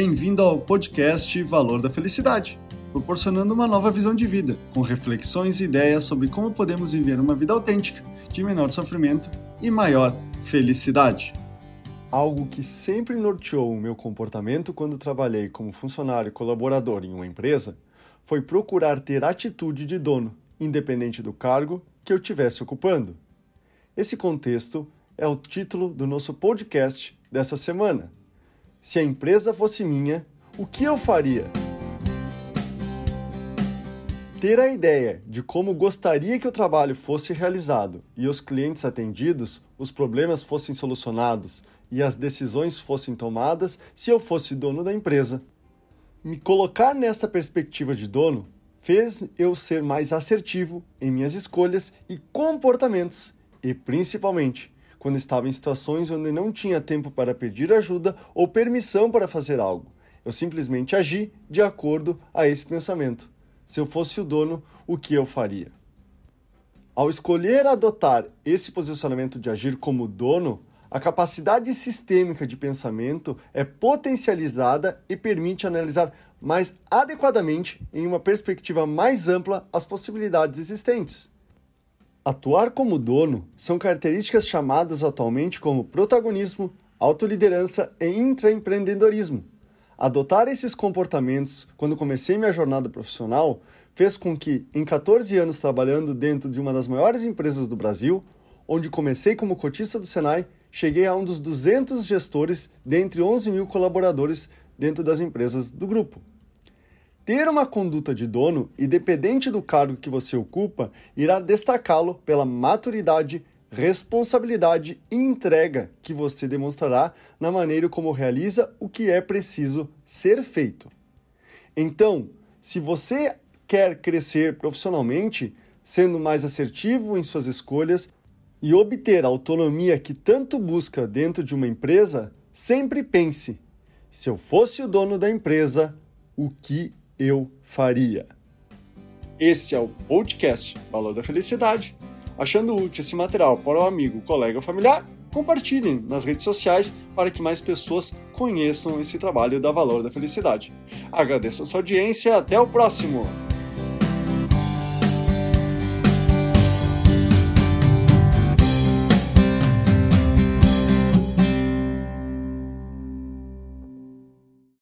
Bem-vindo ao podcast Valor da Felicidade, proporcionando uma nova visão de vida, com reflexões e ideias sobre como podemos viver uma vida autêntica, de menor sofrimento e maior felicidade. Algo que sempre norteou o meu comportamento quando trabalhei como funcionário colaborador em uma empresa foi procurar ter atitude de dono, independente do cargo que eu estivesse ocupando. Esse contexto é o título do nosso podcast dessa semana. Se a empresa fosse minha, o que eu faria? Ter a ideia de como gostaria que o trabalho fosse realizado e os clientes atendidos, os problemas fossem solucionados e as decisões fossem tomadas se eu fosse dono da empresa. Me colocar nesta perspectiva de dono fez eu ser mais assertivo em minhas escolhas e comportamentos e, principalmente, quando estava em situações onde não tinha tempo para pedir ajuda ou permissão para fazer algo. Eu simplesmente agi de acordo a esse pensamento. Se eu fosse o dono, o que eu faria? Ao escolher adotar esse posicionamento de agir como dono, a capacidade sistêmica de pensamento é potencializada e permite analisar mais adequadamente, em uma perspectiva mais ampla, as possibilidades existentes. Atuar como dono são características chamadas atualmente como protagonismo, autoliderança e intraempreendedorismo. Adotar esses comportamentos quando comecei minha jornada profissional fez com que, em 14 anos trabalhando dentro de uma das maiores empresas do Brasil, onde comecei como cotista do Senai, cheguei a um dos 200 gestores dentre 11 mil colaboradores dentro das empresas do grupo. Ter uma conduta de dono, independente do cargo que você ocupa, irá destacá-lo pela maturidade, responsabilidade e entrega que você demonstrará na maneira como realiza o que é preciso ser feito. Então, se você quer crescer profissionalmente, sendo mais assertivo em suas escolhas e obter a autonomia que tanto busca dentro de uma empresa, sempre pense: se eu fosse o dono da empresa, o que eu faria. Esse é o podcast Valor da Felicidade. Achando útil esse material para o amigo, colega ou familiar, compartilhem nas redes sociais para que mais pessoas conheçam esse trabalho da Valor da Felicidade. Agradeço a sua audiência, até o próximo!